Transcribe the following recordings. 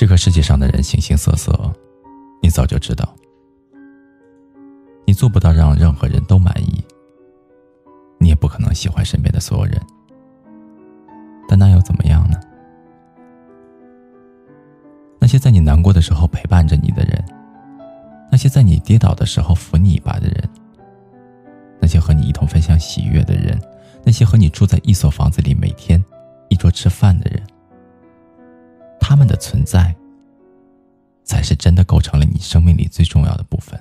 这个世界上的人形形色色，你早就知道。你做不到让任何人都满意，你也不可能喜欢身边的所有人。但那又怎么样呢？那些在你难过的时候陪伴着你的人，那些在你跌倒的时候扶你一把的人，那些和你一同分享喜悦的人，那些和你住在一所房子里每天一桌吃饭的人。他们的存在，才是真的构成了你生命里最重要的部分。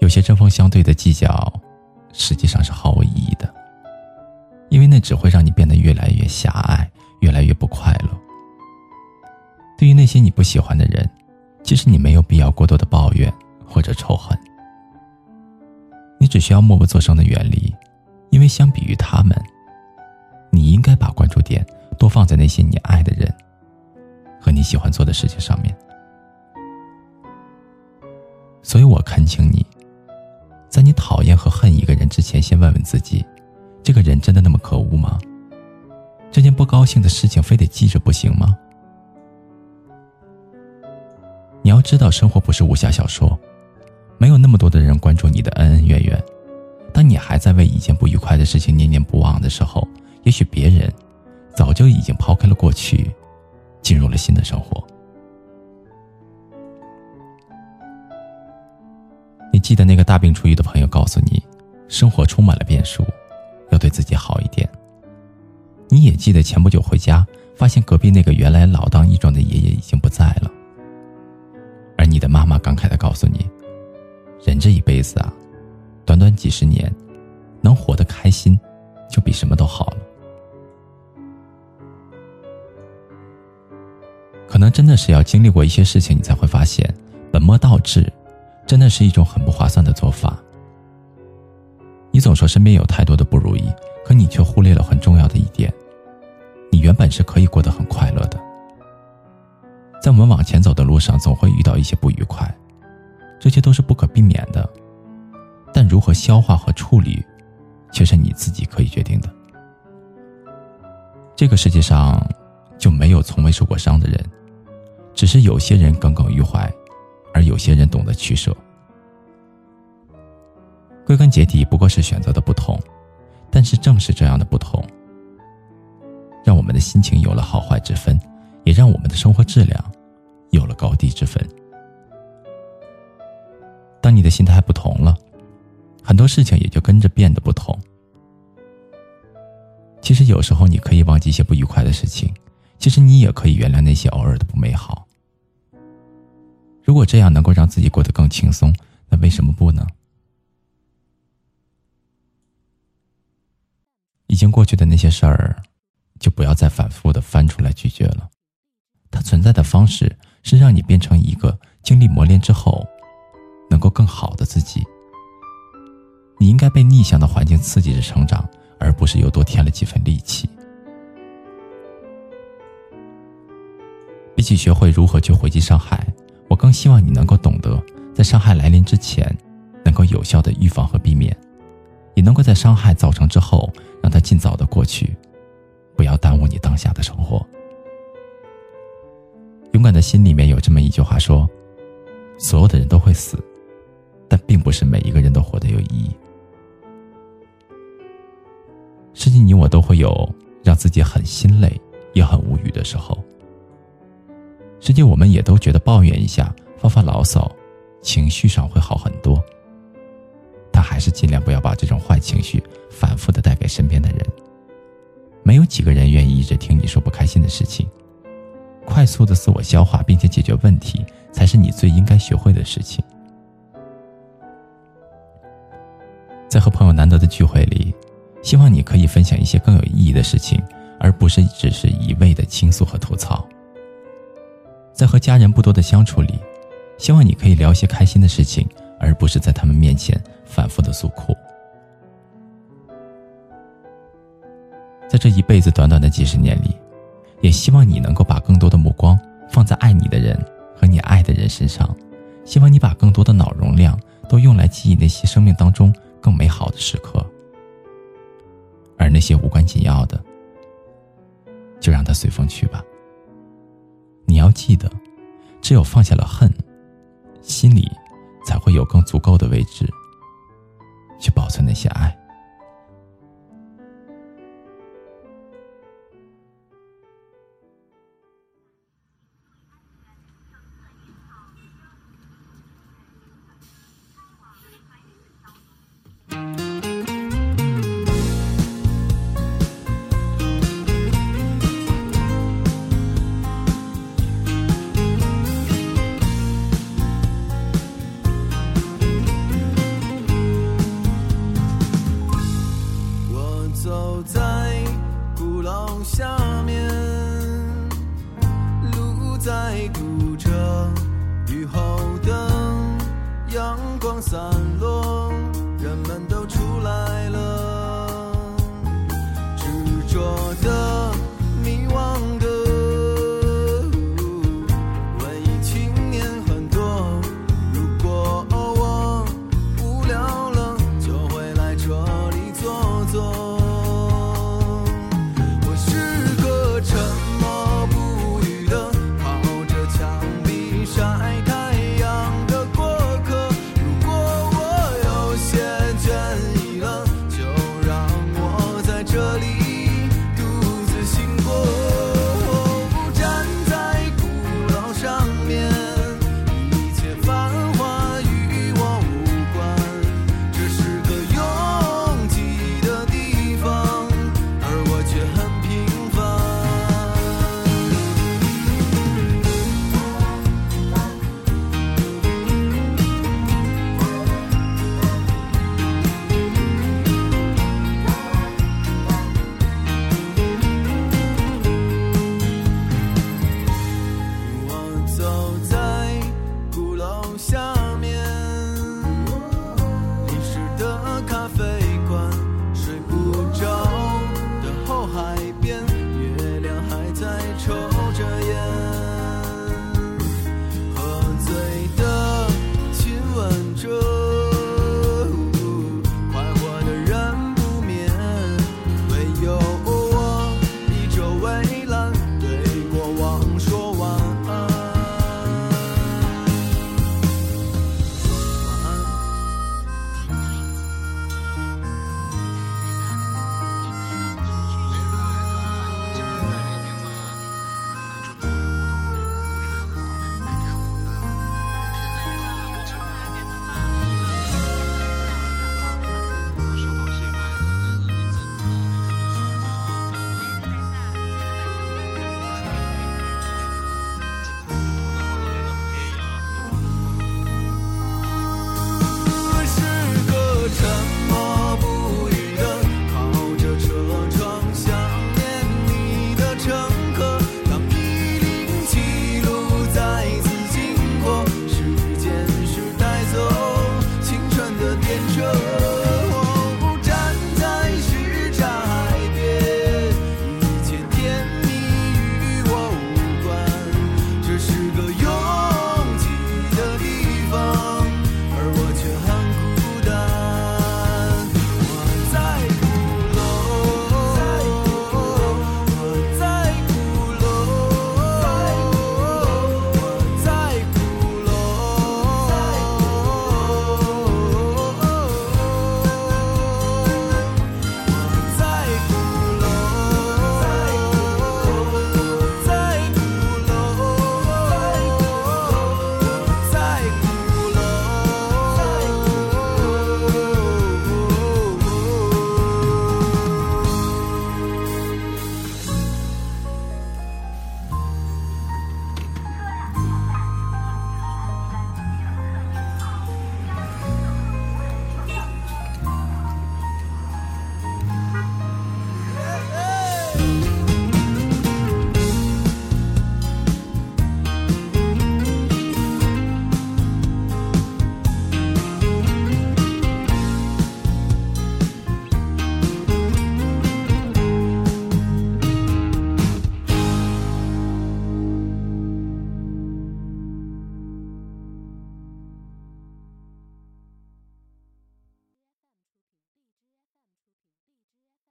有些针锋相对的计较，实际上是毫无意义的，因为那只会让你变得越来越狭隘，越来越不快乐。对于那些你不喜欢的人，其实你没有必要过多的抱怨或者仇恨，你只需要默不作声的远离，因为相比于他们。你应该把关注点多放在那些你爱的人和你喜欢做的事情上面。所以我恳请你，在你讨厌和恨一个人之前，先问问自己：这个人真的那么可恶吗？这件不高兴的事情非得记着不行吗？你要知道，生活不是武侠小说，没有那么多的人关注你的恩恩怨怨。当你还在为一件不愉快的事情念念不忘的时候，也许别人早就已经抛开了过去，进入了新的生活。你记得那个大病初愈的朋友告诉你，生活充满了变数，要对自己好一点。你也记得前不久回家，发现隔壁那个原来老当益壮的爷爷已经不在了。而你的妈妈感慨的告诉你，人这一辈子啊，短短几十年，能活得开心，就比什么都好了。可能真的是要经历过一些事情，你才会发现，本末倒置，真的是一种很不划算的做法。你总说身边有太多的不如意，可你却忽略了很重要的一点：你原本是可以过得很快乐的。在我们往前走的路上，总会遇到一些不愉快，这些都是不可避免的。但如何消化和处理，却是你自己可以决定的。这个世界上就没有从未受过伤的人。只是有些人耿耿于怀，而有些人懂得取舍。归根结底，不过是选择的不同。但是正是这样的不同，让我们的心情有了好坏之分，也让我们的生活质量有了高低之分。当你的心态不同了，很多事情也就跟着变得不同。其实有时候你可以忘记一些不愉快的事情，其实你也可以原谅那些偶尔的不美好。如果这样能够让自己过得更轻松，那为什么不呢？已经过去的那些事儿，就不要再反复的翻出来咀嚼了。它存在的方式是让你变成一个经历磨练之后，能够更好的自己。你应该被逆向的环境刺激着成长，而不是又多添了几分戾气。比起学会如何去回击伤害。更希望你能够懂得，在伤害来临之前，能够有效的预防和避免，也能够在伤害造成之后，让它尽早的过去，不要耽误你当下的生活。勇敢的心里面有这么一句话说：所有的人都会死，但并不是每一个人都活得有意义。甚至，你我都会有让自己很心累，也很无语的时候。实际我们也都觉得抱怨一下、发发牢骚，情绪上会好很多。但还是尽量不要把这种坏情绪反复的带给身边的人。没有几个人愿意一直听你说不开心的事情。快速的自我消化并且解决问题，才是你最应该学会的事情。在和朋友难得的聚会里，希望你可以分享一些更有意义的事情，而不是只是一味的倾诉和吐槽。在和家人不多的相处里，希望你可以聊些开心的事情，而不是在他们面前反复的诉苦。在这一辈子短短的几十年里，也希望你能够把更多的目光放在爱你的人和你爱的人身上，希望你把更多的脑容量都用来记忆那些生命当中更美好的时刻，而那些无关紧要的，就让它随风去吧。要记得，只有放下了恨，心里才会有更足够的位置去保存那些爱。人们都出来了，执着的。